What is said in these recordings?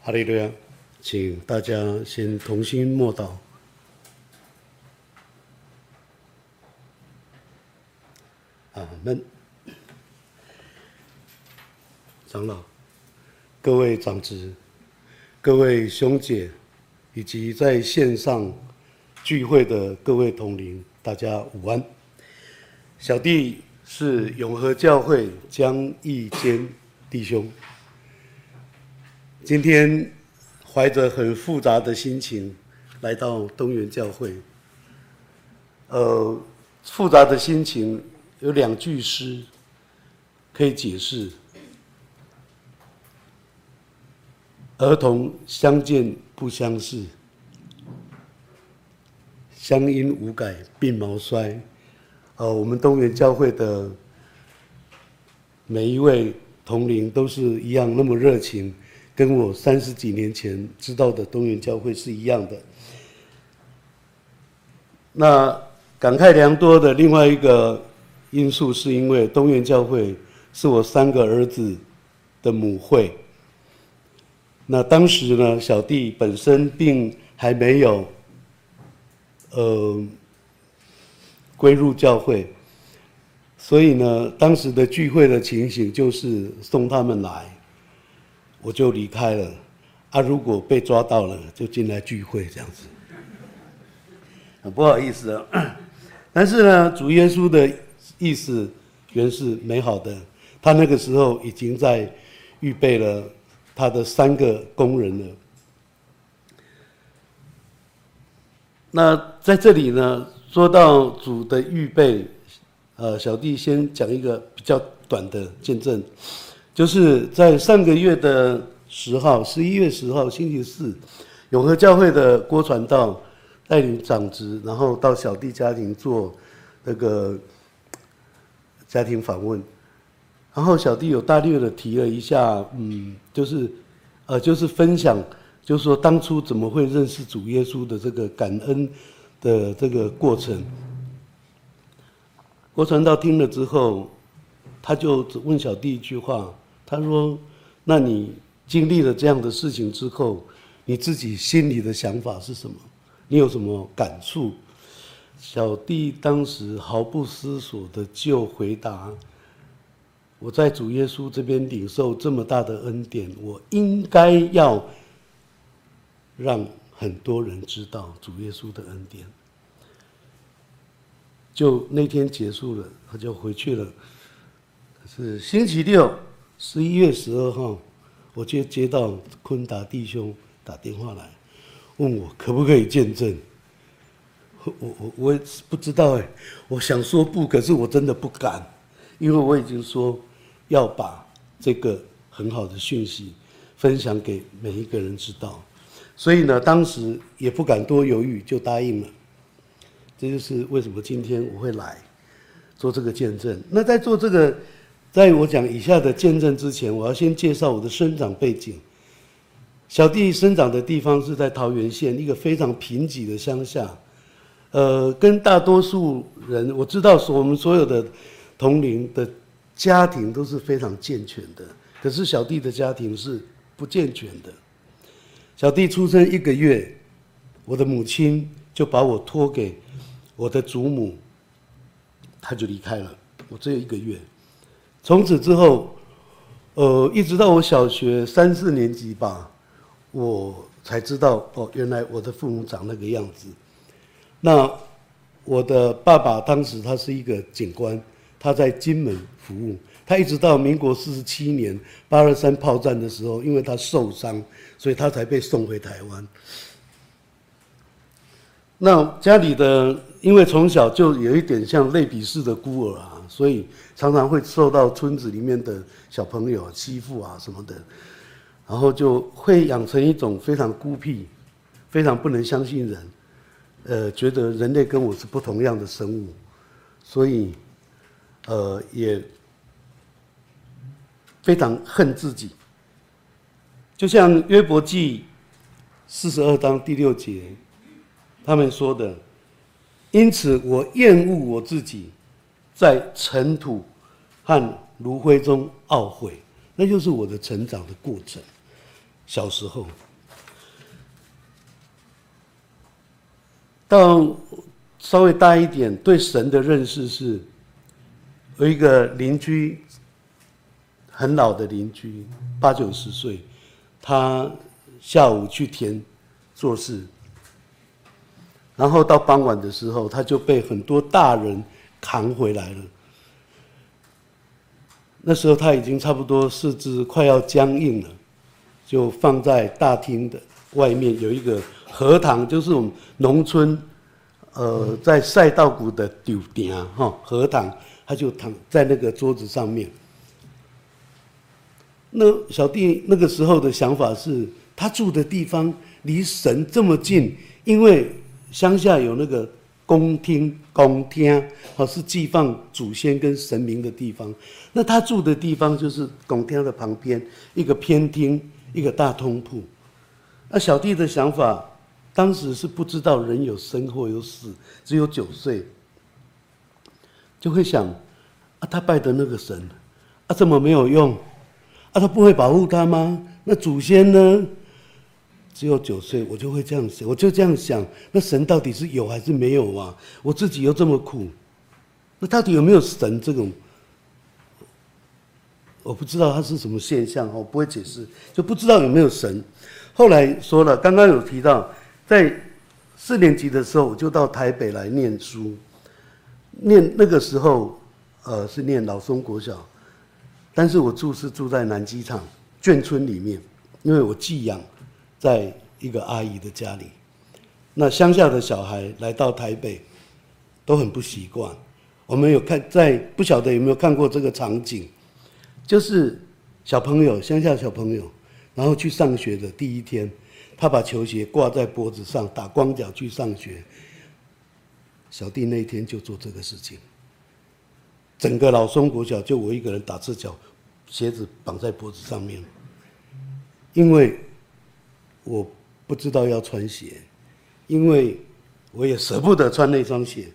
哈利路亚，请大家先同心默祷。阿门。长老、各位长子、各位兄姐，以及在线上聚会的各位同龄，大家午安。小弟是永和教会江义坚弟兄。今天怀着很复杂的心情来到东园教会。呃，复杂的心情有两句诗可以解释：儿童相见不相识，乡音无改鬓毛衰。呃，我们东园教会的每一位同龄都是一样那么热情。跟我三十几年前知道的东园教会是一样的。那感慨良多的另外一个因素，是因为东园教会是我三个儿子的母会。那当时呢，小弟本身并还没有呃归入教会，所以呢，当时的聚会的情形就是送他们来。我就离开了，啊，如果被抓到了，就进来聚会这样子。很不好意思啊，但是呢，主耶稣的意思原是美好的，他那个时候已经在预备了他的三个工人了。那在这里呢，说到主的预备，呃，小弟先讲一个比较短的见证。就是在上个月的十号，十一月十号星期四，永和教会的郭传道带领长执，然后到小弟家庭做那个家庭访问，然后小弟有大略的提了一下，嗯，就是呃，就是分享，就是说当初怎么会认识主耶稣的这个感恩的这个过程。郭传道听了之后，他就只问小弟一句话。他说：“那你经历了这样的事情之后，你自己心里的想法是什么？你有什么感触？”小弟当时毫不思索的就回答：“我在主耶稣这边领受这么大的恩典，我应该要让很多人知道主耶稣的恩典。”就那天结束了，他就回去了。可是星期六。十一月十二号，我就接到坤达弟兄打电话来，问我可不可以见证。我我我也不知道哎，我想说不，可是我真的不敢，因为我已经说要把这个很好的讯息分享给每一个人知道，所以呢，当时也不敢多犹豫，就答应了。这就是为什么今天我会来做这个见证。那在做这个。在我讲以下的见证之前，我要先介绍我的生长背景。小弟生长的地方是在桃园县一个非常贫瘠的乡下，呃，跟大多数人我知道，说我们所有的同龄的家庭都是非常健全的，可是小弟的家庭是不健全的。小弟出生一个月，我的母亲就把我托给我的祖母，他就离开了，我只有一个月。从此之后，呃，一直到我小学三四年级吧，我才知道哦，原来我的父母长那个样子。那我的爸爸当时他是一个警官，他在金门服务，他一直到民国四十七年八二三炮战的时候，因为他受伤，所以他才被送回台湾。那家里的，因为从小就有一点像类比式的孤儿啊。所以常常会受到村子里面的小朋友欺负啊什么的，然后就会养成一种非常孤僻、非常不能相信人，呃，觉得人类跟我是不同样的生物，所以呃也非常恨自己。就像约伯记四十二章第六节，他们说的，因此我厌恶我自己。在尘土和炉灰中懊悔，那就是我的成长的过程。小时候，到稍微大一点，对神的认识是，有一个邻居，很老的邻居，八九十岁，他下午去田做事，然后到傍晚的时候，他就被很多大人扛回来了。那时候他已经差不多四肢快要僵硬了，就放在大厅的外面有一个荷塘，就是我们农村，呃，在赛稻谷的丢顶啊，哈，荷塘，他就躺在那个桌子上面。那小弟那个时候的想法是，他住的地方离神这么近，因为乡下有那个。公厅、公厅，哦，是祭放祖先跟神明的地方。那他住的地方就是公厅的旁边，一个偏厅，一个大通铺。那小弟的想法，当时是不知道人有生或有死，只有九岁，就会想：啊，他拜的那个神，啊，怎么没有用？啊，他不会保护他吗？那祖先呢？只有九岁，我就会这样想，我就这样想，那神到底是有还是没有啊？我自己又这么苦，那到底有没有神这种？我不知道它是什么现象，我不会解释，就不知道有没有神。后来说了，刚刚有提到，在四年级的时候，我就到台北来念书，念那个时候，呃，是念老松国小，但是我住是住在南机场眷村里面，因为我寄养。在一个阿姨的家里，那乡下的小孩来到台北，都很不习惯。我们有看，在不晓得有没有看过这个场景，就是小朋友，乡下小朋友，然后去上学的第一天，他把球鞋挂在脖子上，打光脚去上学。小弟那一天就做这个事情，整个老松国小就我一个人打赤脚，鞋子绑在脖子上面，因为。我不知道要穿鞋，因为我也舍不得穿那双鞋。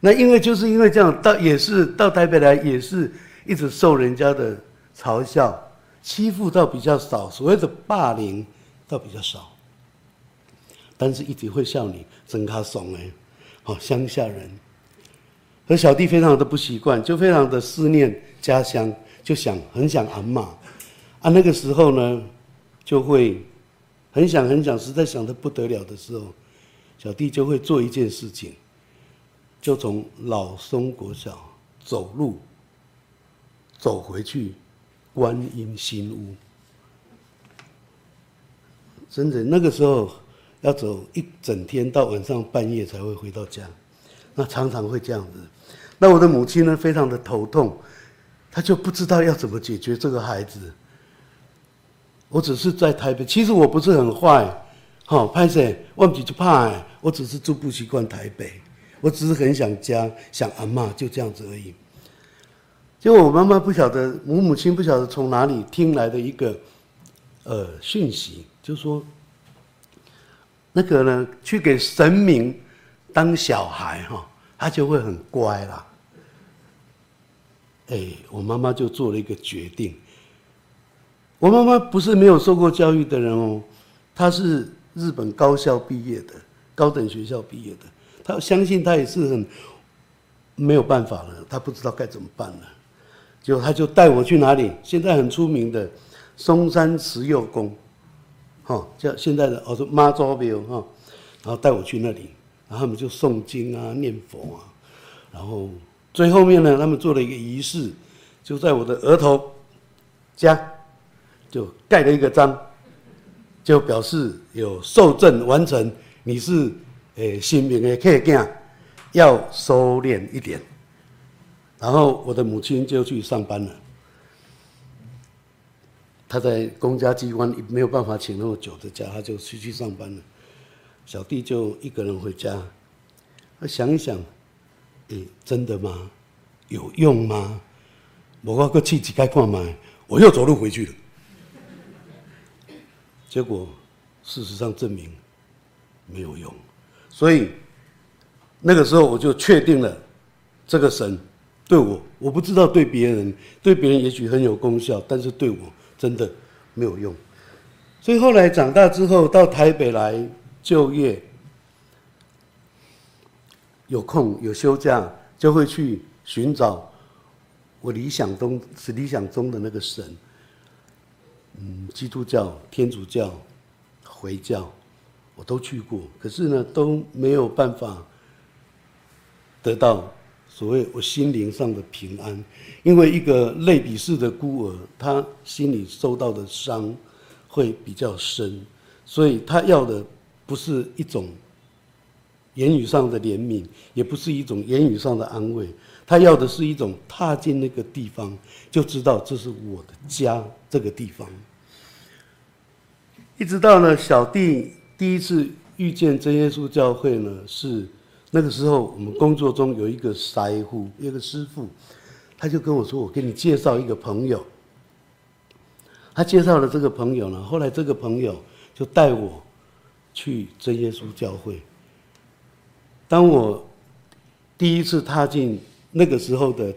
那因为就是因为这样，到也是到台北来，也是一直受人家的嘲笑、欺负，倒比较少，所谓的霸凌倒比较少。但是一直会笑你真卡怂哎，好乡下人。和小弟非常的不习惯，就非常的思念家乡，就想很想阿嬷。啊，那个时候呢，就会。很想很想，实在想得不得了的时候，小弟就会做一件事情，就从老松国小走路走回去观音新屋。真的，那个时候要走一整天，到晚上半夜才会回到家，那常常会这样子。那我的母亲呢，非常的头痛，她就不知道要怎么解决这个孩子。我只是在台北，其实我不是很坏，好拍摄，忘记就怕，我只是住不习惯台北，我只是很想家，想阿嬷，就这样子而已。结果我妈妈不晓得，我母亲不晓得从哪里听来的一个，呃讯息，就说，那个呢，去给神明当小孩哈，他就会很乖啦。哎，我妈妈就做了一个决定。我妈妈不是没有受过教育的人哦，她是日本高校毕业的，高等学校毕业的。她相信她也是很没有办法了，她不知道该怎么办了。结果她就带我去哪里？现在很出名的松山慈祐宫，哈，叫现在的哦，说妈祖庙哈，然后带我去那里，然后他们就诵经啊、念佛啊，然后最后面呢，他们做了一个仪式，就在我的额头加。就盖了一个章，就表示有受证完成。你是诶新明的客家，要收敛一点。然后我的母亲就去上班了。她在公家机关没有办法请那么久的假，她就出去上班了。小弟就一个人回家，他想一想，诶，真的吗？有用吗？我个气急开矿嘛，我又走路回去了。结果，事实上证明没有用，所以那个时候我就确定了，这个神对我，我不知道对别人，对别人也许很有功效，但是对我真的没有用。所以后来长大之后到台北来就业，有空有休假就会去寻找我理想中是理想中的那个神。嗯，基督教、天主教、回教，我都去过，可是呢都没有办法得到所谓我心灵上的平安，因为一个类比式的孤儿，他心里受到的伤会比较深，所以他要的不是一种言语上的怜悯，也不是一种言语上的安慰，他要的是一种踏进那个地方就知道这是我的家，这个地方。一直到呢，小弟第一次遇见真耶稣教会呢，是那个时候我们工作中有一个师傅，一个师傅，他就跟我说：“我给你介绍一个朋友。”他介绍了这个朋友呢，后来这个朋友就带我去真耶稣教会。当我第一次踏进那个时候的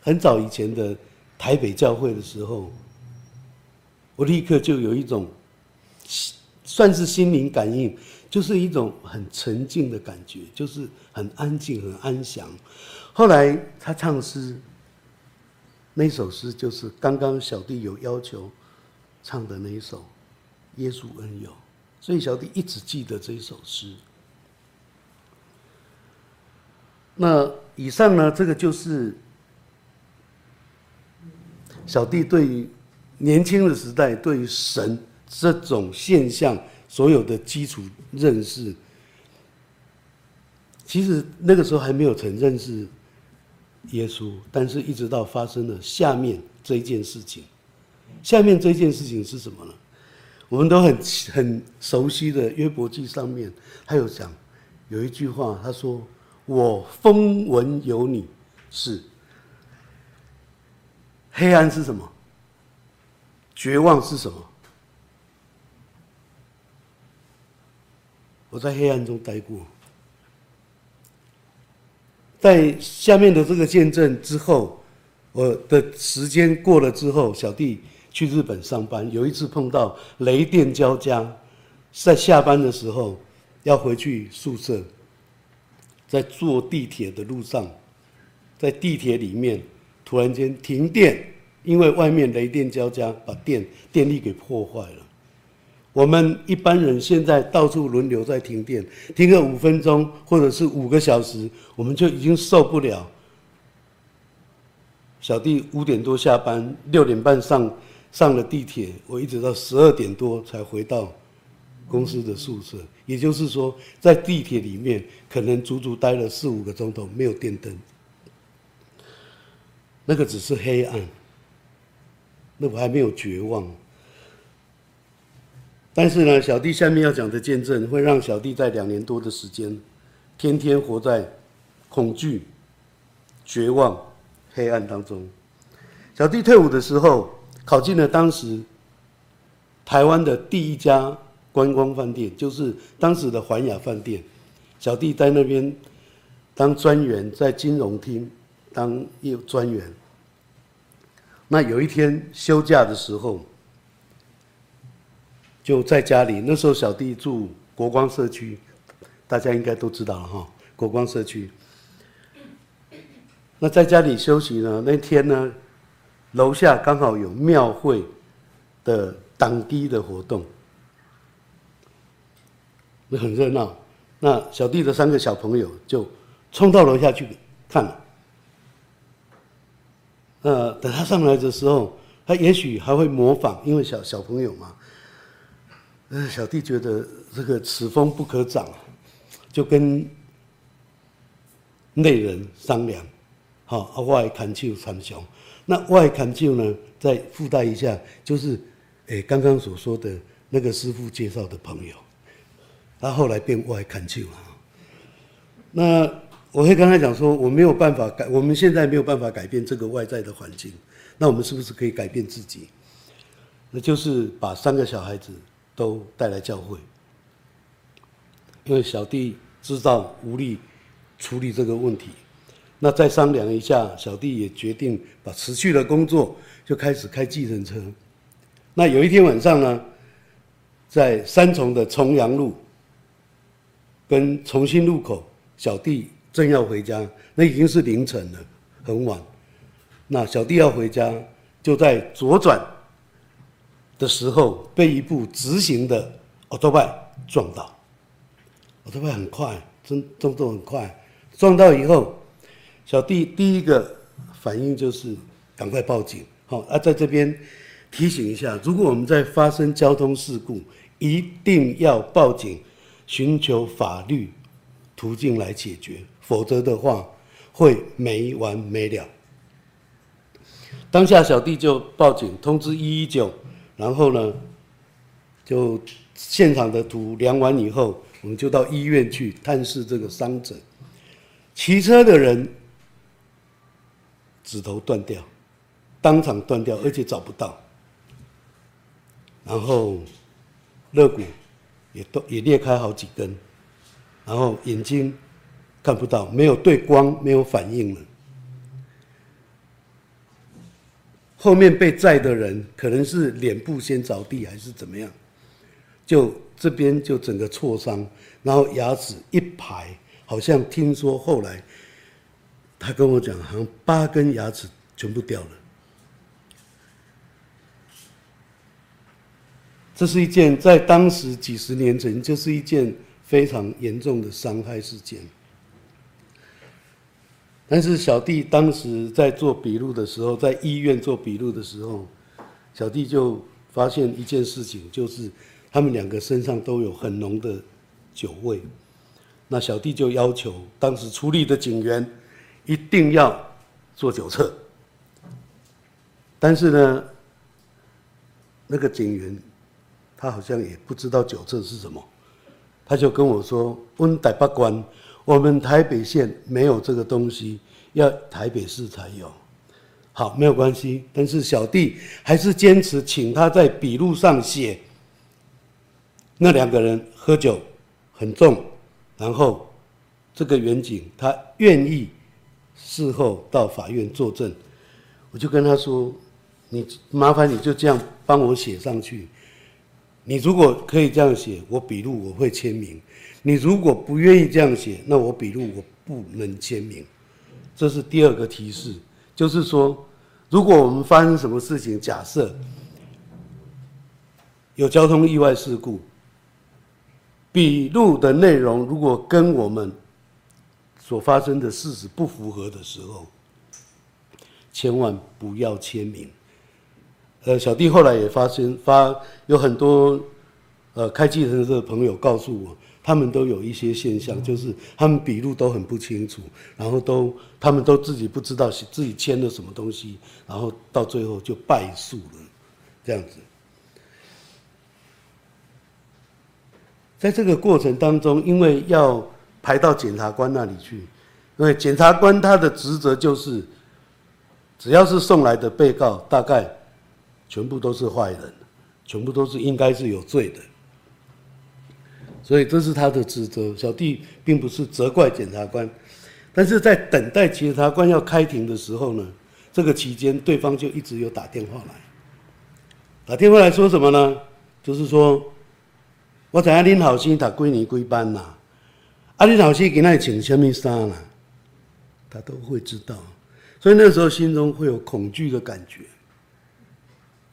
很早以前的台北教会的时候，我立刻就有一种算是心灵感应，就是一种很沉静的感觉，就是很安静、很安详。后来他唱诗。那首诗就是刚刚小弟有要求唱的那一首《耶稣恩友》，所以小弟一直记得这一首诗。那以上呢，这个就是小弟对于年轻的时代对于神这种现象所有的基础认识。其实那个时候还没有曾认识。耶稣，但是一直到发生了下面这一件事情，下面这件事情是什么呢？我们都很很熟悉的约伯记上面，他有讲有一句话，他说：“我风闻有你是黑暗是什么？绝望是什么？我在黑暗中待过。”在下面的这个见证之后，我的时间过了之后，小弟去日本上班，有一次碰到雷电交加，在下班的时候要回去宿舍，在坐地铁的路上，在地铁里面突然间停电，因为外面雷电交加，把电电力给破坏了。我们一般人现在到处轮流在停电，停个五分钟或者是五个小时，我们就已经受不了。小弟五点多下班，六点半上上了地铁，我一直到十二点多才回到公司的宿舍。也就是说，在地铁里面可能足足待了四五个钟头，没有电灯。那个只是黑暗，那我还没有绝望。但是呢，小弟下面要讲的见证会让小弟在两年多的时间，天天活在恐惧、绝望、黑暗当中。小弟退伍的时候，考进了当时台湾的第一家观光饭店，就是当时的环亚饭店。小弟在那边当专员，在金融厅当业专员。那有一天休假的时候。就在家里，那时候小弟住国光社区，大家应该都知道了哈。国光社区，那在家里休息呢？那天呢，楼下刚好有庙会的挡低的活动，很热闹。那小弟的三个小朋友就冲到楼下去看了。那，等他上来的时候，他也许还会模仿，因为小小朋友嘛。呃，小弟觉得这个此风不可长，就跟内人商量，好，外砍就参详。那外砍就呢，再附带一下，就是，诶，刚刚所说的那个师傅介绍的朋友，他后来变外砍就了。那我会跟他讲说，我没有办法改，我们现在没有办法改变这个外在的环境，那我们是不是可以改变自己？那就是把三个小孩子。都带来教会，因为小弟知道无力处理这个问题，那再商量一下，小弟也决定把辞去的工作，就开始开计程车。那有一天晚上呢，在三重的重阳路跟重新路口，小弟正要回家，那已经是凌晨了，很晚。那小弟要回家，就在左转的时候被一部直行的欧多拜撞到。欧多拜很快，真动作很快，撞到以后，小弟第一个反应就是赶快报警。好，啊，在这边提醒一下，如果我们在发生交通事故，一定要报警，寻求法律途径来解决，否则的话会没完没了。当下小弟就报警通知一一九，然后呢，就现场的图量完以后，我们就到医院去探视这个伤者。骑车的人指头断掉，当场断掉，而且找不到。然后肋骨也都也裂开好几根，然后眼睛看不到，没有对光，没有反应了。后面被载的人可能是脸部先着地还是怎么样，就这边就整个挫伤，然后牙齿一排，好像听说后来他跟我讲，好像八根牙齿全部掉了。这是一件在当时几十年前就是一件非常严重的伤害事件。但是小弟当时在做笔录的时候，在医院做笔录的时候，小弟就发现一件事情，就是他们两个身上都有很浓的酒味。那小弟就要求当时出力的警员一定要做酒测。但是呢，那个警员他好像也不知道酒测是什么，他就跟我说：“温台北关。”我们台北县没有这个东西，要台北市才有。好，没有关系，但是小弟还是坚持请他在笔录上写，那两个人喝酒很重，然后这个员警他愿意事后到法院作证，我就跟他说：“你麻烦你就这样帮我写上去。你如果可以这样写，我笔录我会签名。”你如果不愿意这样写，那我笔录我不能签名。这是第二个提示，就是说，如果我们发生什么事情，假设有交通意外事故，笔录的内容如果跟我们所发生的事实不符合的时候，千万不要签名。呃，小弟后来也发现，发有很多呃开计程车的朋友告诉我。他们都有一些现象，就是他们笔录都很不清楚，然后都他们都自己不知道自己签了什么东西，然后到最后就败诉了，这样子。在这个过程当中，因为要排到检察官那里去，因为检察官他的职责就是，只要是送来的被告，大概全部都是坏人，全部都是应该是有罪的。所以这是他的职责，小弟并不是责怪检察官，但是在等待检察官要开庭的时候呢，这个期间对方就一直有打电话来，打电话来说什么呢？就是说，我知影恁后生读几年几班呐，啊，恁后生今仔穿什么衫啦，他都会知道，所以那时候心中会有恐惧的感觉。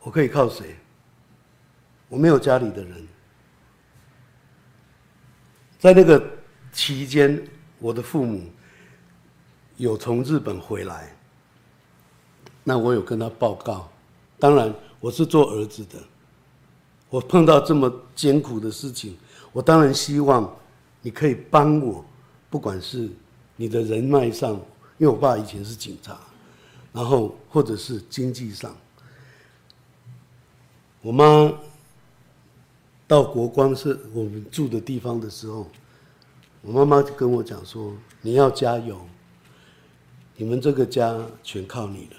我可以靠谁？我没有家里的人。在那个期间，我的父母有从日本回来，那我有跟他报告。当然，我是做儿子的，我碰到这么艰苦的事情，我当然希望你可以帮我，不管是你的人脉上，因为我爸以前是警察，然后或者是经济上。我妈。到国光是我们住的地方的时候，我妈妈就跟我讲说：“你要加油，你们这个家全靠你了。”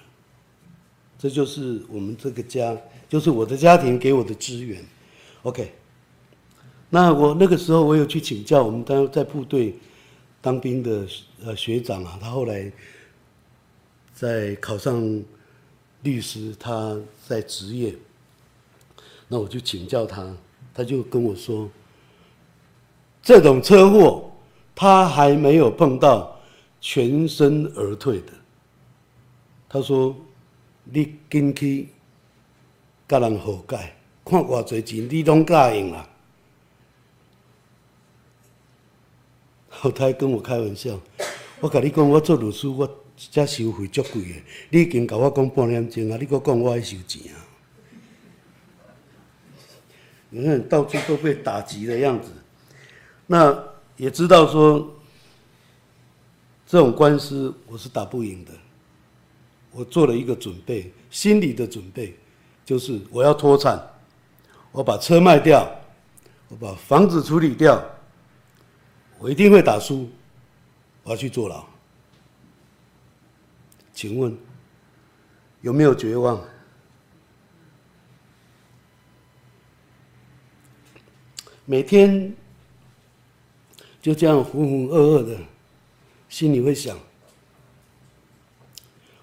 这就是我们这个家，就是我的家庭给我的资源。OK，那我那个时候我有去请教我们当在部队当兵的呃学长啊，他后来在考上律师，他在职业，那我就请教他。他就跟我说，这种车祸他还没有碰到全身而退的。他说：“你进去跟人和解，看偌侪钱，你拢答应了。”后台跟我开玩笑，我跟你讲，我做律师，我这收费足贵的。你已经跟我讲半点钟啊，你搁讲我爱收钱啊？你看到处都被打击的样子，那也知道说，这种官司我是打不赢的。我做了一个准备，心理的准备，就是我要脱产，我把车卖掉，我把房子处理掉。我一定会打输，我要去坐牢。请问有没有绝望？每天就这样浑浑噩噩的，心里会想：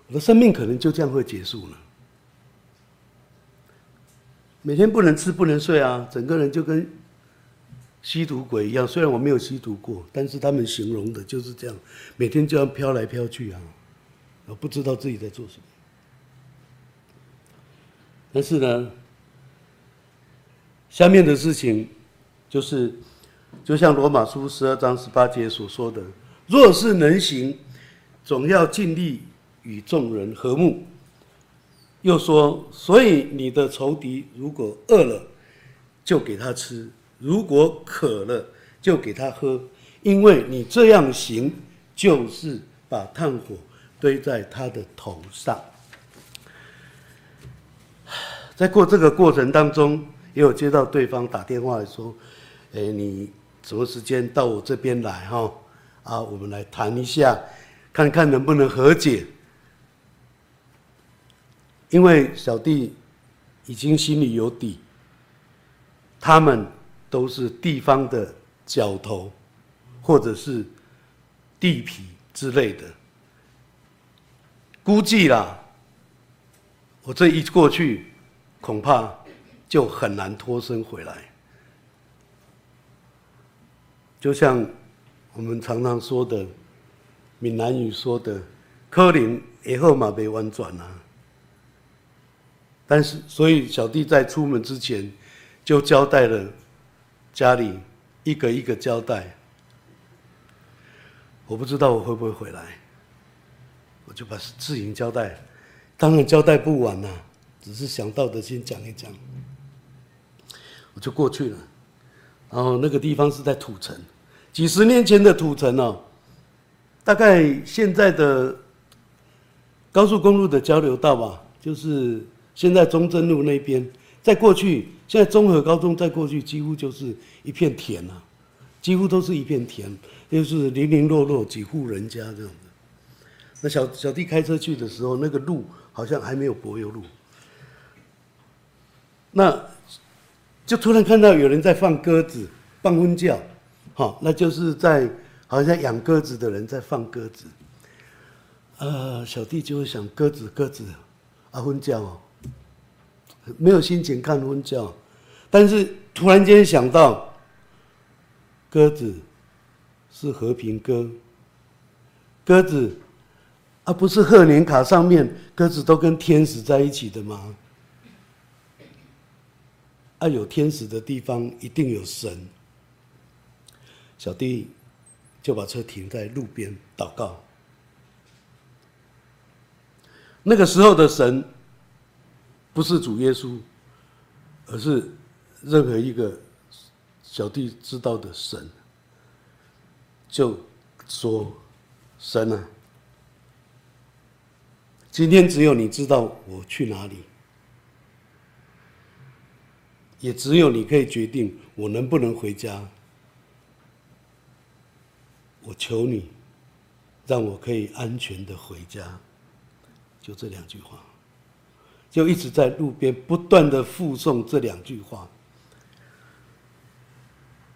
我的生命可能就这样会结束了。每天不能吃不能睡啊，整个人就跟……吸毒鬼一样，虽然我没有吸毒过，但是他们形容的就是这样，每天就要飘来飘去啊，我不知道自己在做什么。但是呢，下面的事情就是，就像罗马书十二章十八节所说的：“若是能行，总要尽力与众人和睦。”又说：“所以你的仇敌如果饿了，就给他吃。”如果渴了，就给他喝，因为你这样行，就是把炭火堆在他的头上。在过这个过程当中，也有接到对方打电话说：“哎，你什么时间到我这边来？哈，啊，我们来谈一下，看看能不能和解。”因为小弟已经心里有底，他们。都是地方的角头，或者是地痞之类的。估计啦，我这一过去，恐怕就很难脱身回来。就像我们常常说的，闽南语说的“柯林以后嘛被弯转啊”，但是，所以小弟在出门之前就交代了。家里一个一个交代，我不知道我会不会回来，我就把事情交代，当然交代不完呐，只是想到的先讲一讲，我就过去了。然后那个地方是在土城，几十年前的土城哦，大概现在的高速公路的交流道吧，就是现在中正路那边，在过去。现在综合高中再过去，几乎就是一片田、啊，几乎都是一片田，就是零零落落几户人家这样子。那小小弟开车去的时候，那个路好像还没有柏油路，那就突然看到有人在放鸽子，放鸽叫，好，那就是在好像养鸽子的人在放鸽子。呃，小弟就会想鸽子鸽子，啊，鸽叫哦。没有心情看婚教，但是突然间想到，鸽子是和平鸽，鸽子啊，不是贺年卡上面鸽子都跟天使在一起的吗？啊，有天使的地方一定有神。小弟就把车停在路边祷告。那个时候的神。不是主耶稣，而是任何一个小弟知道的神，就说：“神啊，今天只有你知道我去哪里，也只有你可以决定我能不能回家。我求你，让我可以安全的回家。”就这两句话。就一直在路边不断的附送这两句话。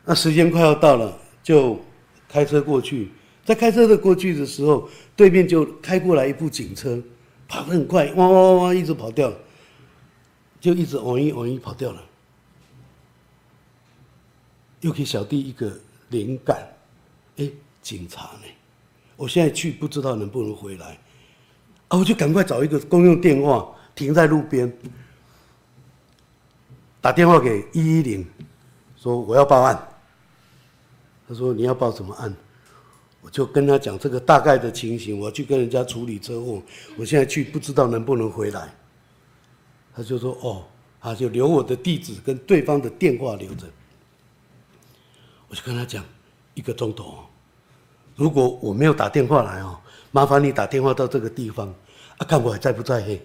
那时间快要到了，就开车过去。在开车的过去的时候，对面就开过来一部警车，跑得很快，哇哇哇哇，一直跑掉了，就一直往一往一跑掉了。又给小弟一个灵感，哎，警察呢？我现在去不知道能不能回来，啊，我就赶快找一个公用电话，停在路边，打电话给一一零，说我要报案。他说你要报什么案？我就跟他讲这个大概的情形，我要去跟人家处理车祸，我现在去不知道能不能回来。他就说哦，他就留我的地址跟对方的电话留着。我就跟他讲一个钟头，如果我没有打电话来哦，麻烦你打电话到这个地方，啊，看我还在不在嘿。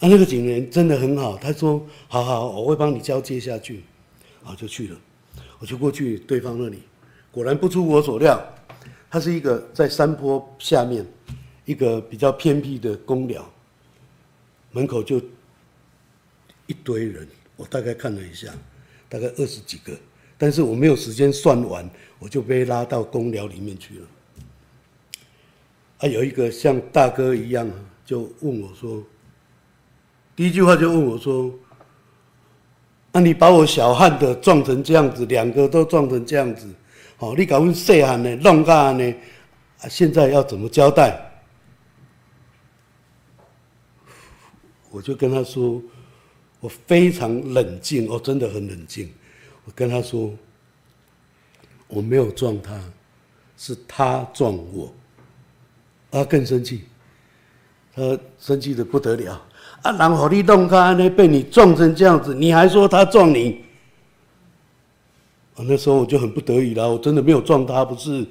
啊，那个警员真的很好，他说好好，我会帮你交接下去，啊，就去了，我就过去对方那里。果然不出我所料，他是一个在山坡下面，一个比较偏僻的公寮，门口就一堆人，我大概看了一下，大概二十几个，但是我没有时间算完，我就被拉到工寮里面去了。啊，有一个像大哥一样，就问我说，第一句话就问我说，那、啊、你把我小汉的撞成这样子，两个都撞成这样子。哦，你搞阮细汉的弄干呢？啊，现在要怎么交代？我就跟他说，我非常冷静，我真的很冷静。我跟他说，我没有撞他，是他撞我。他更生气，他生气的不得了。啊，然后你弄干呢，被你撞成这样子，你还说他撞你？啊，那时候我就很不得已了，我真的没有撞他，不是，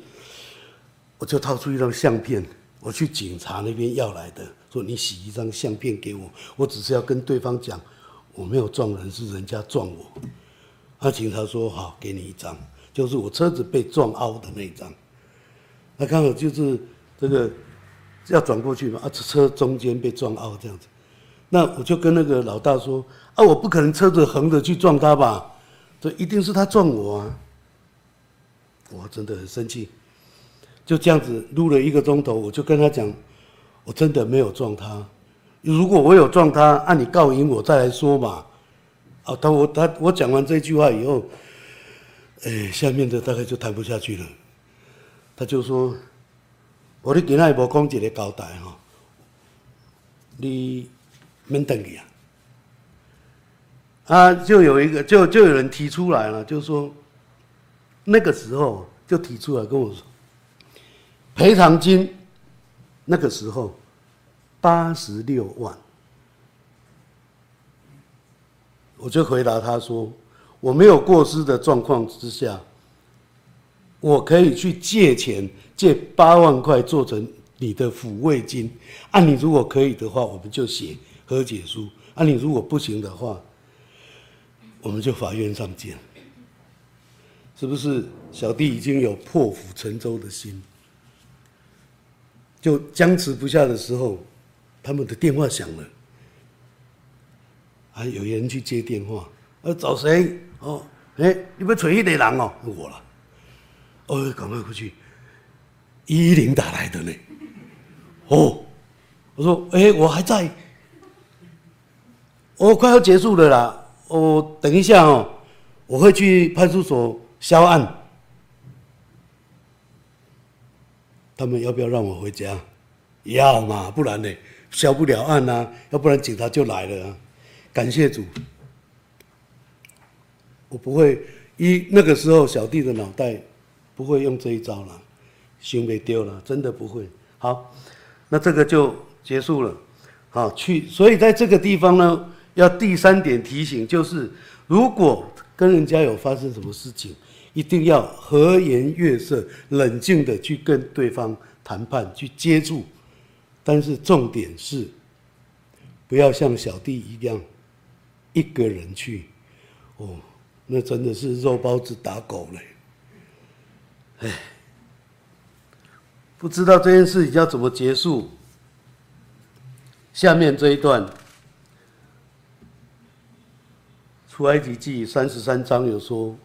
我就掏出一张相片，我去警察那边要来的，说你洗一张相片给我，我只是要跟对方讲，我没有撞人，是人家撞我。那警察说好，给你一张，就是我车子被撞凹的那一张。那刚好就是这个要转过去嘛，啊，车中间被撞凹这样子，那我就跟那个老大说，啊，我不可能车子横着去撞他吧。这一定是他撞我啊！我真的很生气，就这样子录了一个钟头，我就跟他讲，我真的没有撞他。如果我有撞他，按你告赢我再来说嘛。啊，当我他我讲完这句话以后，哎，下面的大概就谈不下去了。他就说：“我你今仔无讲一个交代哈，你免等去啊。”啊，就有一个，就就有人提出来了，就是说，那个时候就提出来跟我说，赔偿金，那个时候八十六万，我就回答他说，我没有过失的状况之下，我可以去借钱，借八万块做成你的抚慰金，按你如果可以的话，我们就写和解书；按你如果不行的话，我们就法院上见，是不是？小弟已经有破釜沉舟的心，就僵持不下的时候，他们的电话响了，还有人去接电话，呃，找谁？哦，哎，你不要找一个人哦，我了，哦，赶快过去，一一零打来的呢，哦，我说，哎，我还在，我快要结束了啦。我等一下哦，我会去派出所销案。他们要不要让我回家？要嘛，不然呢，销不了案呐。要不然警察就来了。感谢主，我不会一那个时候小弟的脑袋不会用这一招了，心被丢了，真的不会。好，那这个就结束了。好，去，所以在这个地方呢。要第三点提醒，就是如果跟人家有发生什么事情，一定要和颜悦色、冷静的去跟对方谈判、去接触。但是重点是，不要像小弟一样一个人去。哦，那真的是肉包子打狗嘞！哎，不知道这件事情要怎么结束。下面这一段。出埃及记三十三章有说，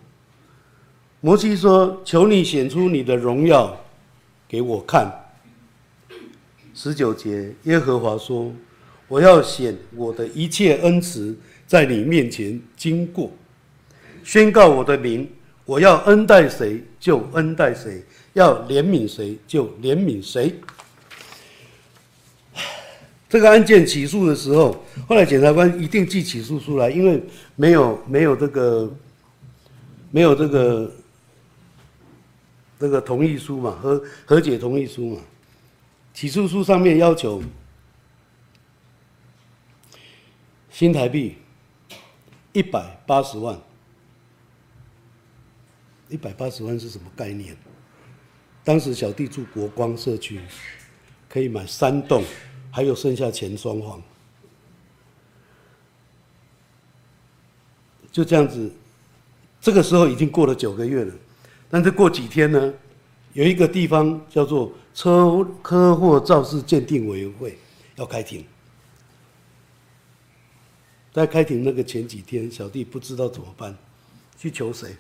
摩西说：“求你显出你的荣耀给我看。”十九节，耶和华说：“我要显我的一切恩慈在你面前经过。”宣告我的名，我要恩待谁就恩待谁，要怜悯谁就怜悯谁。这个案件起诉的时候，后来检察官一定寄起诉书来，因为没有没有这个没有这个这个同意书嘛，和和解同意书嘛。起诉书上面要求新台币一百八十万，一百八十万是什么概念？当时小弟住国光社区，可以买三栋，还有剩下钱装潢，就这样子。这个时候已经过了九个月了，但是过几天呢？有一个地方叫做车科祸肇事鉴定委员会要开庭，在开庭那个前几天，小弟不知道怎么办，去求谁？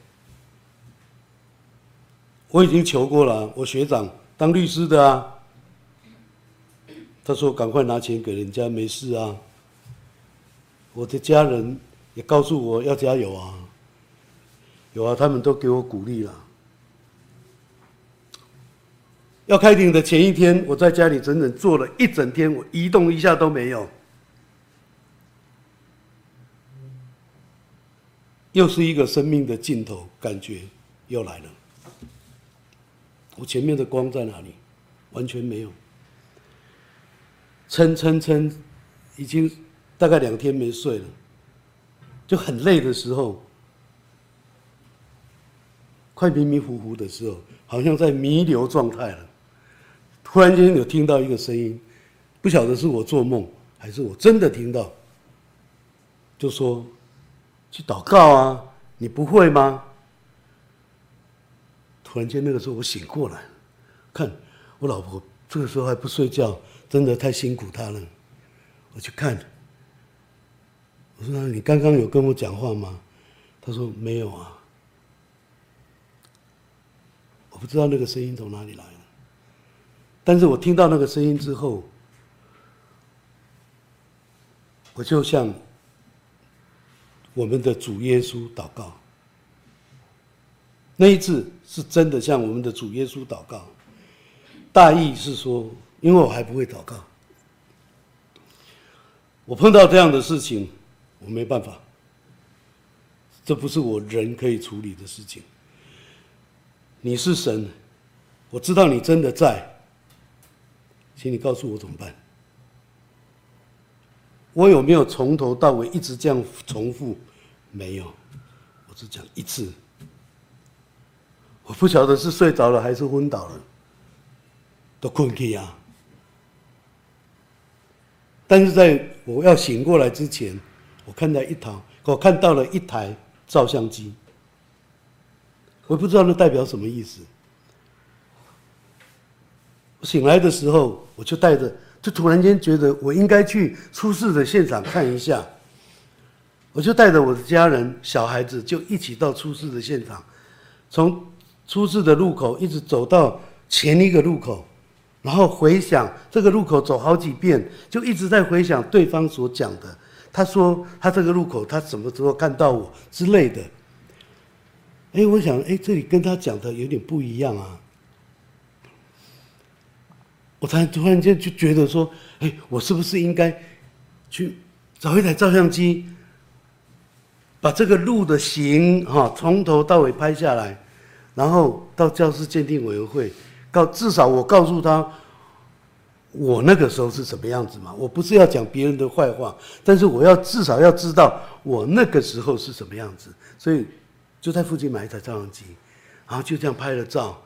我已经求过了，我学长当律师的啊，他说赶快拿钱给人家，没事啊。我的家人也告诉我要加油啊，有啊，他们都给我鼓励了。要开庭的前一天，我在家里整整坐了一整天，我一动一下都没有。又是一个生命的尽头，感觉又来了。我前面的光在哪里？完全没有。撑撑撑，已经大概两天没睡了，就很累的时候，快迷迷糊糊的时候，好像在弥留状态了。突然间有听到一个声音，不晓得是我做梦还是我真的听到，就说去祷告啊，你不会吗？突然间那个时候我醒过来，看我老婆这个时候还不睡觉，真的太辛苦她了。我去看，我说：“你刚刚有跟我讲话吗？”她说：“没有啊。”我不知道那个声音从哪里来。但是我听到那个声音之后，我就像我们的主耶稣祷告。那一次是真的向我们的主耶稣祷告，大意是说，因为我还不会祷告，我碰到这样的事情，我没办法，这不是我人可以处理的事情。你是神，我知道你真的在。请你告诉我怎么办？我有没有从头到尾一直这样重复？没有，我只讲一次。我不晓得是睡着了还是昏倒了，都困去啊。但是在我要醒过来之前，我看到一台，我看到了一台照相机。我不知道那代表什么意思。我醒来的时候，我就带着，就突然间觉得我应该去出事的现场看一下。我就带着我的家人、小孩子，就一起到出事的现场，从出事的路口一直走到前一个路口，然后回想这个路口走好几遍，就一直在回想对方所讲的。他说他这个路口他什么时候看到我之类的。哎，我想，哎，这里跟他讲的有点不一样啊。我才突然间就觉得说，哎，我是不是应该去找一台照相机，把这个路的行哈从头到尾拍下来，然后到教师鉴定委员会告，至少我告诉他，我那个时候是什么样子嘛。我不是要讲别人的坏话，但是我要至少要知道我那个时候是什么样子。所以就在附近买一台照相机，然后就这样拍了照。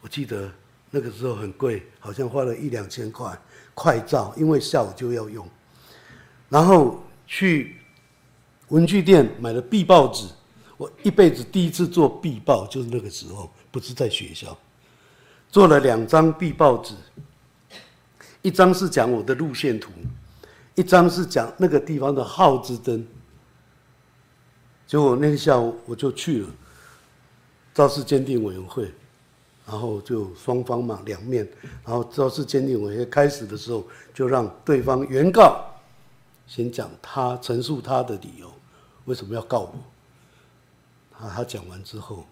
我记得。那个时候很贵，好像花了一两千块快照，因为下午就要用。然后去文具店买了壁报纸，我一辈子第一次做壁报就是那个时候，不是在学校，做了两张壁报纸，一张是讲我的路线图，一张是讲那个地方的号子灯。结果那天下午我就去了肇事鉴定委员会。然后就双方嘛，两面，然后肇事鉴定委员会开始的时候，就让对方原告先讲他陈述他的理由，为什么要告我？他，他讲完之后，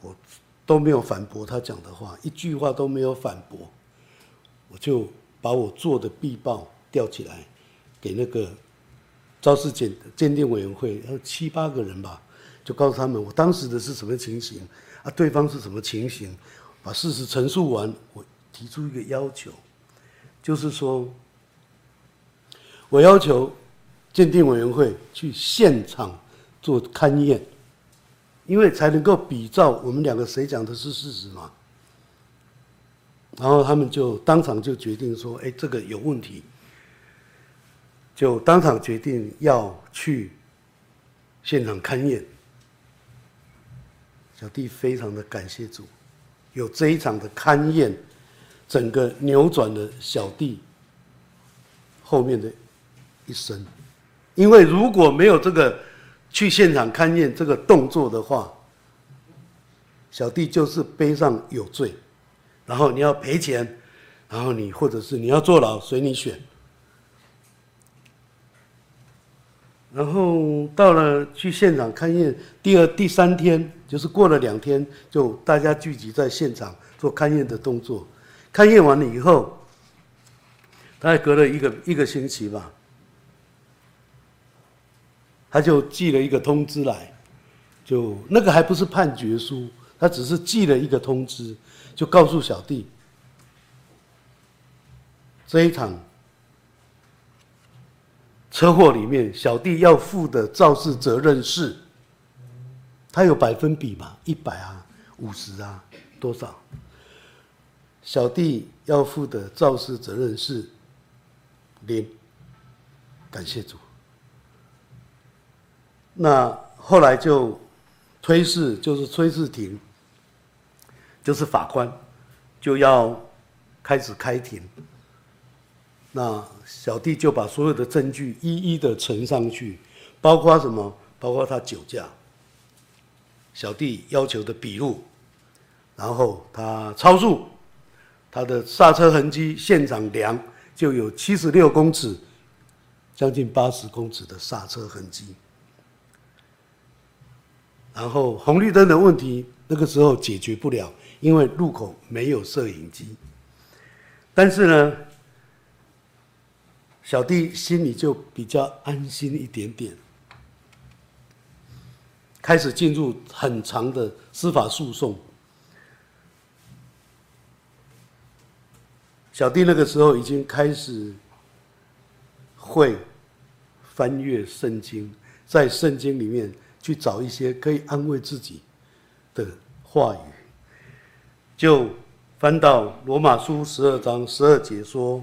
我都没有反驳他讲的话，一句话都没有反驳，我就把我做的毕报调起来，给那个肇事鉴鉴定委员会，有七八个人吧，就告诉他们我当时的是什么情形，啊，对方是什么情形，把事实陈述完，我提出一个要求，就是说，我要求鉴定委员会去现场做勘验。因为才能够比照我们两个谁讲的是事实嘛，然后他们就当场就决定说：“哎，这个有问题。”就当场决定要去现场勘验。小弟非常的感谢主，有这一场的勘验，整个扭转了小弟后面的一生。因为如果没有这个，去现场勘验这个动作的话，小弟就是背上有罪，然后你要赔钱，然后你或者是你要坐牢，随你选。然后到了去现场勘验第二、第三天，就是过了两天，就大家聚集在现场做勘验的动作。勘验完了以后，大概隔了一个一个星期吧。他就寄了一个通知来，就那个还不是判决书，他只是寄了一个通知，就告诉小弟，这一场车祸里面，小弟要负的肇事责任是，他有百分比嘛，一百啊，五十啊，多少？小弟要负的肇事责任是零，感谢主。那后来就推事，就是崔世庭，就是法官，就要开始开庭。那小弟就把所有的证据一一的呈上去，包括什么？包括他酒驾，小弟要求的笔录，然后他超速，他的刹车痕迹现场量就有七十六公尺，将近八十公尺的刹车痕迹。然后红绿灯的问题，那个时候解决不了，因为路口没有摄影机。但是呢，小弟心里就比较安心一点点，开始进入很长的司法诉讼。小弟那个时候已经开始会翻阅圣经，在圣经里面。去找一些可以安慰自己的话语，就翻到罗马书十二章十二节说，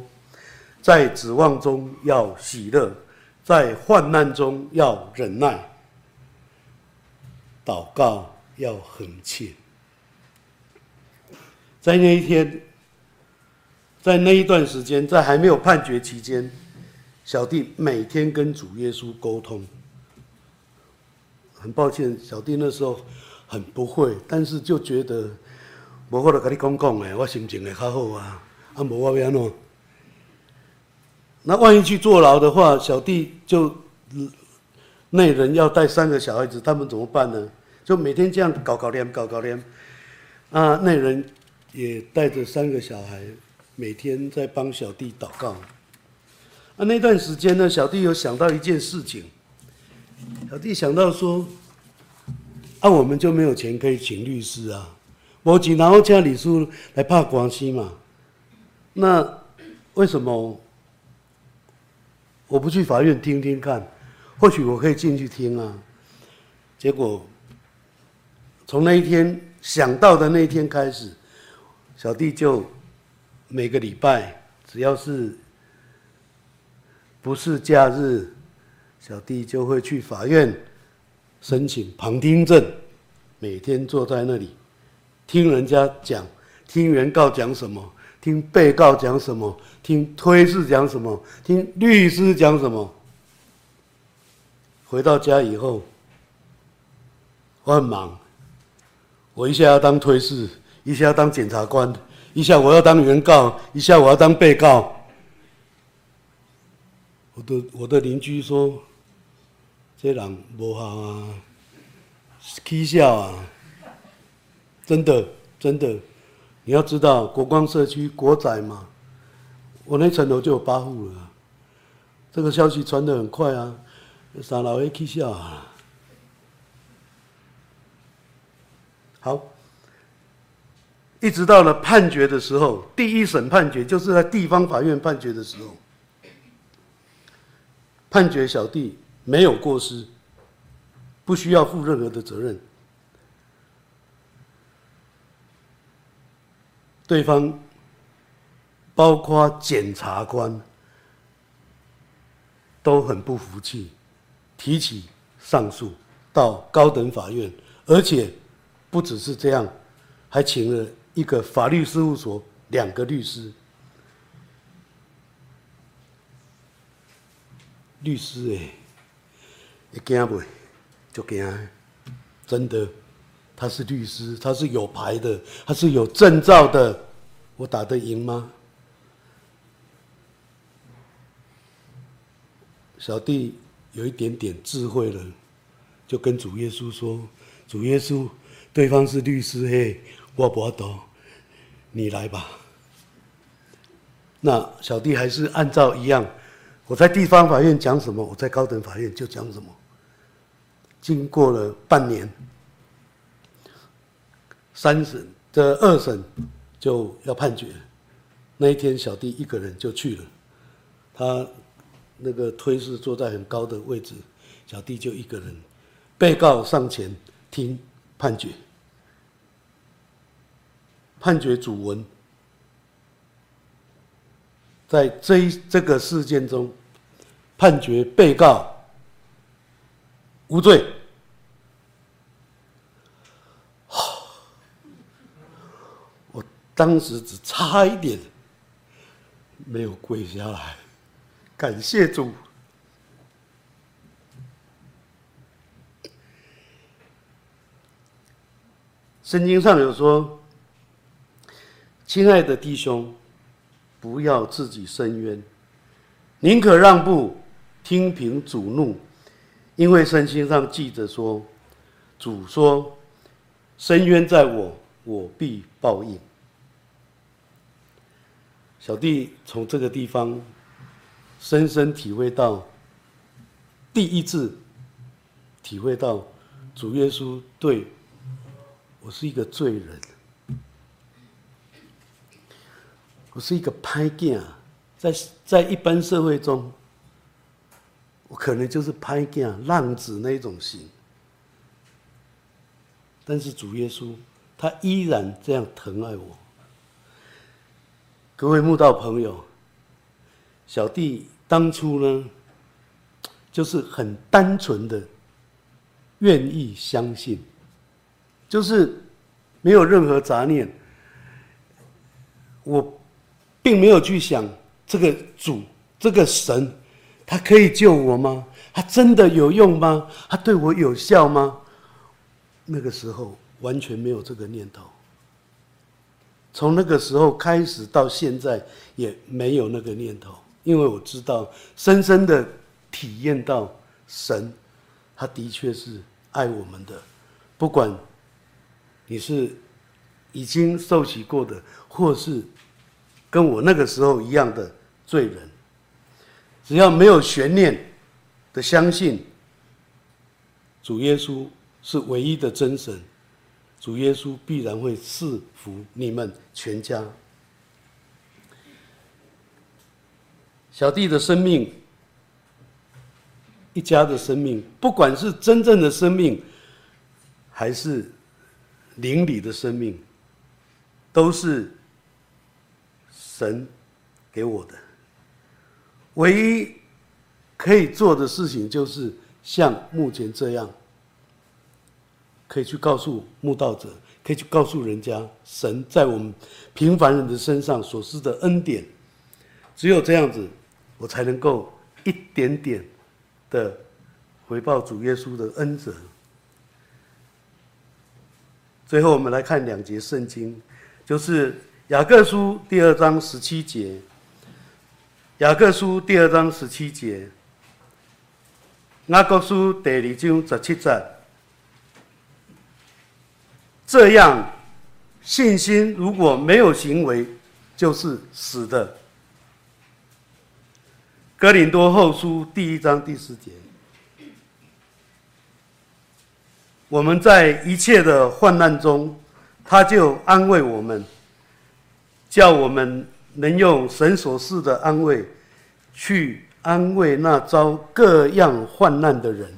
在指望中要喜乐，在患难中要忍耐，祷告要恒切。在那一天，在那一段时间，在还没有判决期间，小弟每天跟主耶稣沟通。很抱歉，小弟那时候很不会，但是就觉得，无法度跟你讲讲诶，我心情会较好啊，啊，无我要安怎？那万一去坐牢的话，小弟就那人要带三个小孩子，他们怎么办呢？就每天这样搞搞念，搞搞念，啊，那人也带着三个小孩，每天在帮小弟祷告。啊，那段时间呢，小弟有想到一件事情。小弟想到说，啊，我们就没有钱可以请律师啊，我请然后请律师来打官司嘛。那为什么我不去法院听听看？或许我可以进去听啊。结果从那一天想到的那一天开始，小弟就每个礼拜只要是不是假日。小弟就会去法院申请旁听证，每天坐在那里听人家讲，听原告讲什么，听被告讲什么，听推事讲什么，听律师讲什么。回到家以后，我很忙，我一下要当推事，一下要当检察官，一下我要当原告，一下我要当被告。我的我的邻居说。这人不好啊，起笑啊！真的，真的，你要知道国光社区国宅嘛，我那层楼就有八户了。这个消息传得很快啊，三楼也起笑啊。好，一直到了判决的时候，第一审判决就是在地方法院判决的时候，判决小弟没有过失，不需要负任何的责任。对方包括检察官都很不服气，提起上诉到高等法院，而且。不只是这样，还请了一个法律事务所两个律师。律师哎，你惊不？就惊，真的，他是律师，他是有牌的，他是有证照的，我打得赢吗？小弟有一点点智慧了，就跟主耶稣说：“主耶稣。”对方是律师，嘿，我不懂，你来吧。那小弟还是按照一样，我在地方法院讲什么，我在高等法院就讲什么。经过了半年，三审这二审就要判决，那一天小弟一个人就去了，他那个推事坐在很高的位置，小弟就一个人，被告上前听。判决，判决主文，在这一这个事件中，判决被告无罪。我当时只差一点没有跪下来，感谢主。圣经上有说：“亲爱的弟兄，不要自己伸冤，宁可让步，听凭主怒，因为圣经上记着说，主说：‘伸冤在我，我必报应。’”小弟从这个地方深深体会到，第一次体会到主耶稣对。我是一个罪人，我是一个歹囝，在在一般社会中，我可能就是歹囝、浪子那种型。但是主耶稣，他依然这样疼爱我。各位慕道朋友，小弟当初呢，就是很单纯的愿意相信。就是没有任何杂念，我并没有去想这个主、这个神，他可以救我吗？他真的有用吗？他对我有效吗？那个时候完全没有这个念头。从那个时候开始到现在也没有那个念头，因为我知道，深深的体验到神，他的确是爱我们的，不管。你是已经受洗过的，或是跟我那个时候一样的罪人，只要没有悬念的相信主耶稣是唯一的真神，主耶稣必然会赐福你们全家。小弟的生命，一家的生命，不管是真正的生命，还是。灵里的生命，都是神给我的。唯一可以做的事情，就是像目前这样，可以去告诉慕道者，可以去告诉人家，神在我们平凡人的身上所施的恩典。只有这样子，我才能够一点点的回报主耶稣的恩泽。最后，我们来看两节圣经，就是雅各书第二章十七节。雅各书第二章十七节，雅各书第二章十七节，这样信心如果没有行为，就是死的。哥林多后书第一章第四节，我们在一切的患难中，他就安慰我们，叫我们能用神所赐的安慰，去安慰那遭各样患难的人。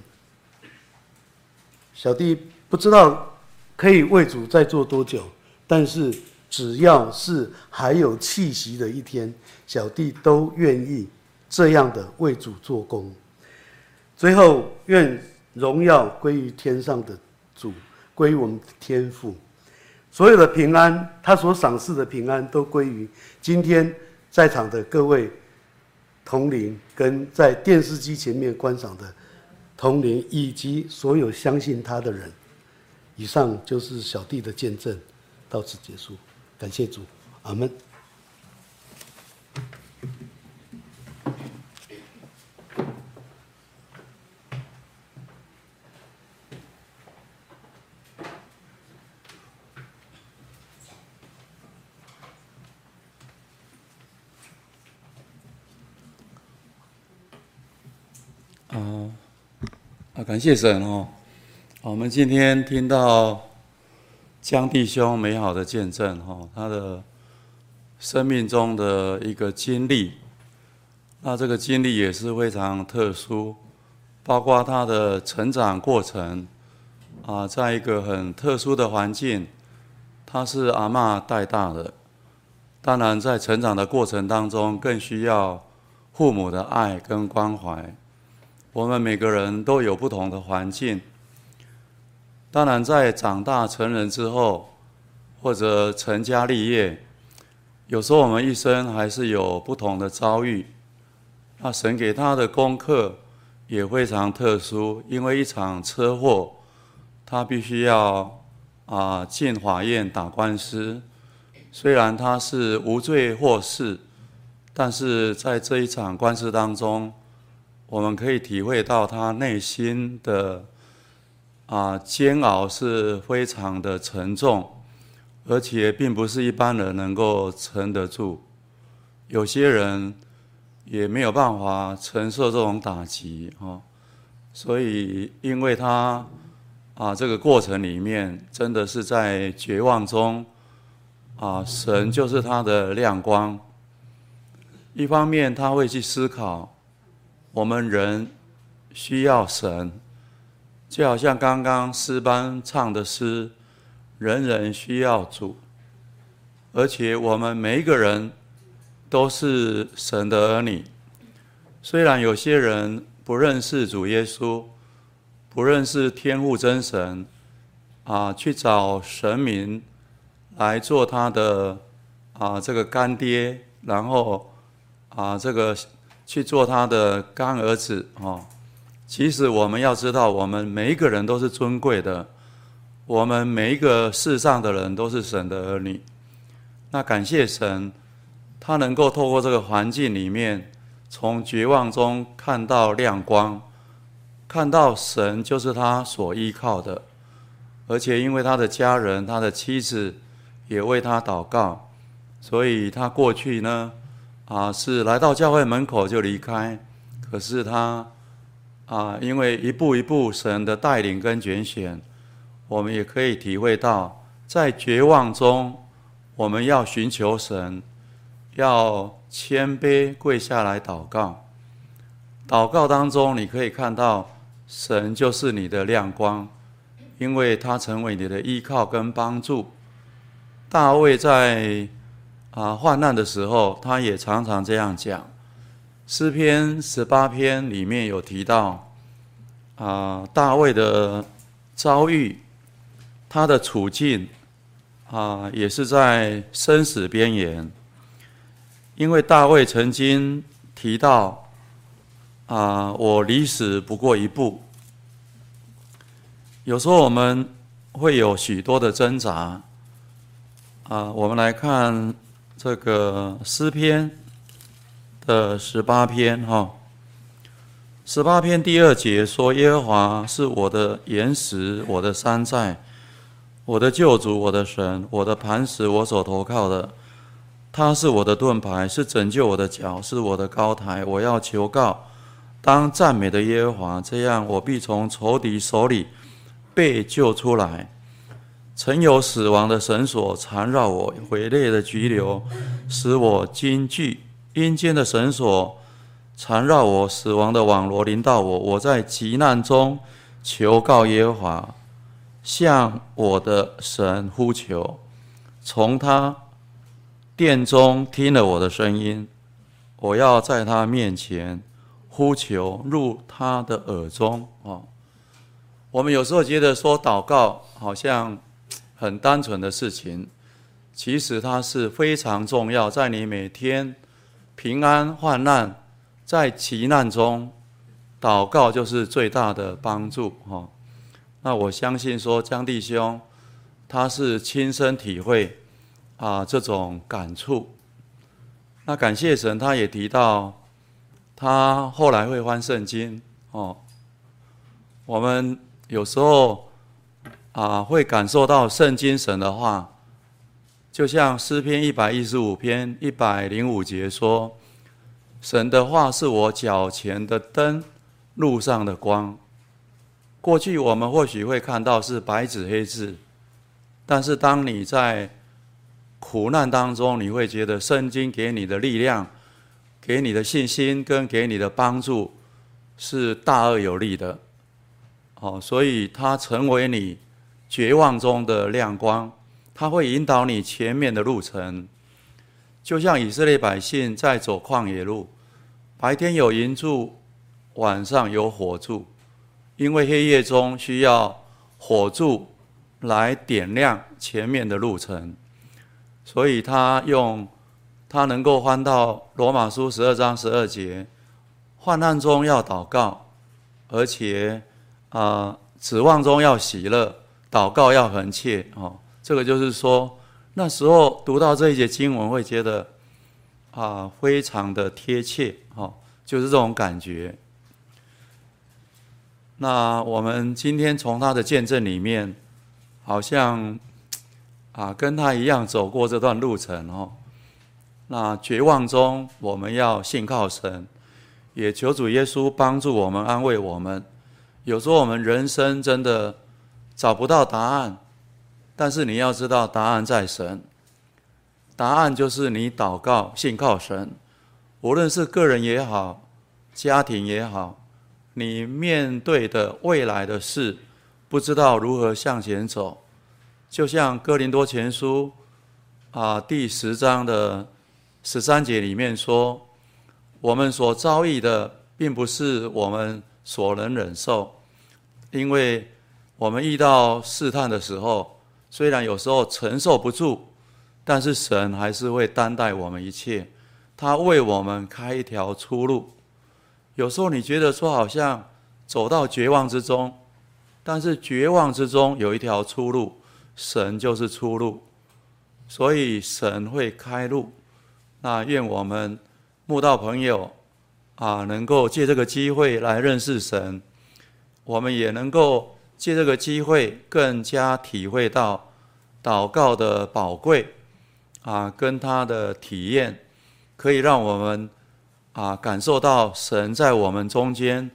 小弟不知道可以为主再做多久，但是只要是还有气息的一天，小弟都愿意。这样的为主做工，最后愿荣耀归于天上的主，归于我们的天父。所有的平安，他所赏赐的平安，都归于今天在场的各位同龄，跟在电视机前面观赏的同龄，以及所有相信他的人。以上就是小弟的见证，到此结束。感谢主，阿门。感谢神哦！我们今天听到江弟兄美好的见证哈，他的生命中的一个经历，那这个经历也是非常特殊，包括他的成长过程啊，在一个很特殊的环境，他是阿嬷带大的，当然在成长的过程当中，更需要父母的爱跟关怀。我们每个人都有不同的环境，当然在长大成人之后，或者成家立业，有时候我们一生还是有不同的遭遇。那神给他的功课也非常特殊，因为一场车祸，他必须要啊进法院打官司。虽然他是无罪获释，但是在这一场官司当中，我们可以体会到他内心的啊煎熬是非常的沉重，而且并不是一般人能够撑得住。有些人也没有办法承受这种打击啊，所以因为他啊这个过程里面真的是在绝望中啊，神就是他的亮光。一方面他会去思考。我们人需要神，就好像刚刚诗班唱的诗，人人需要主，而且我们每一个人都是神的儿女。虽然有些人不认识主耶稣，不认识天父真神，啊，去找神明来做他的啊这个干爹，然后啊这个。去做他的干儿子哦。其实我们要知道，我们每一个人都是尊贵的，我们每一个世上的人都是神的儿女。那感谢神，他能够透过这个环境里面，从绝望中看到亮光，看到神就是他所依靠的，而且因为他的家人、他的妻子也为他祷告，所以他过去呢。啊，是来到教会门口就离开，可是他啊，因为一步一步神的带领跟拣选，我们也可以体会到，在绝望中，我们要寻求神，要谦卑跪下来祷告。祷告当中，你可以看到神就是你的亮光，因为他成为你的依靠跟帮助。大卫在。啊，患难的时候，他也常常这样讲。诗篇十八篇里面有提到，啊，大卫的遭遇，他的处境，啊，也是在生死边缘。因为大卫曾经提到，啊，我离死不过一步。有时候我们会有许多的挣扎，啊，我们来看。这个诗篇的十八篇哈，十八篇第二节说：“耶和华是我的岩石，我的山寨，我的救主，我的神，我的磐石，我所投靠的，他是我的盾牌，是拯救我的脚，是我的高台。我要求告，当赞美的耶和华，这样我必从仇敌手里被救出来。曾有死亡的绳索缠绕我，毁灭的急流使我惊惧，阴间的绳索缠绕我，死亡的网罗临到我。我在急难中求告耶和华，向我的神呼求，从他殿中听了我的声音。我要在他面前呼求，入他的耳中。哦，我们有时候觉得说祷告好像。很单纯的事情，其实它是非常重要。在你每天平安患难，在急难中，祷告就是最大的帮助。哈，那我相信说江弟兄，他是亲身体会啊这种感触。那感谢神，他也提到他后来会翻圣经。哦，我们有时候。啊，会感受到圣经神的话，就像诗篇一百一十五篇一百零五节说：“神的话是我脚前的灯，路上的光。”过去我们或许会看到是白纸黑字，但是当你在苦难当中，你会觉得圣经给你的力量、给你的信心跟给你的帮助是大而有力的。哦，所以它成为你。绝望中的亮光，它会引导你前面的路程，就像以色列百姓在走旷野路，白天有银柱，晚上有火柱，因为黑夜中需要火柱来点亮前面的路程，所以他用他能够翻到罗马书十二章十二节，患难中要祷告，而且啊、呃，指望中要喜乐。祷告要恒切哦，这个就是说，那时候读到这一节经文，会觉得啊，非常的贴切哦，就是这种感觉。那我们今天从他的见证里面，好像啊，跟他一样走过这段路程哦。那绝望中，我们要信靠神，也求主耶稣帮助我们，安慰我们。有时候我们人生真的。找不到答案，但是你要知道答案在神。答案就是你祷告、信靠神。无论是个人也好，家庭也好，你面对的未来的事，不知道如何向前走。就像哥林多前书啊第十章的十三节里面说：“我们所遭遇的，并不是我们所能忍受，因为。”我们遇到试探的时候，虽然有时候承受不住，但是神还是会担待我们一切，他为我们开一条出路。有时候你觉得说好像走到绝望之中，但是绝望之中有一条出路，神就是出路，所以神会开路。那愿我们慕道朋友啊，能够借这个机会来认识神，我们也能够。借这个机会，更加体会到祷告的宝贵啊，跟他的体验，可以让我们啊感受到神在我们中间，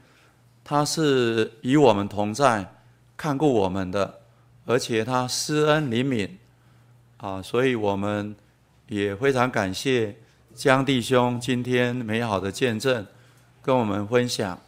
他是与我们同在，看顾我们的，而且他施恩怜悯啊，所以我们也非常感谢江弟兄今天美好的见证，跟我们分享。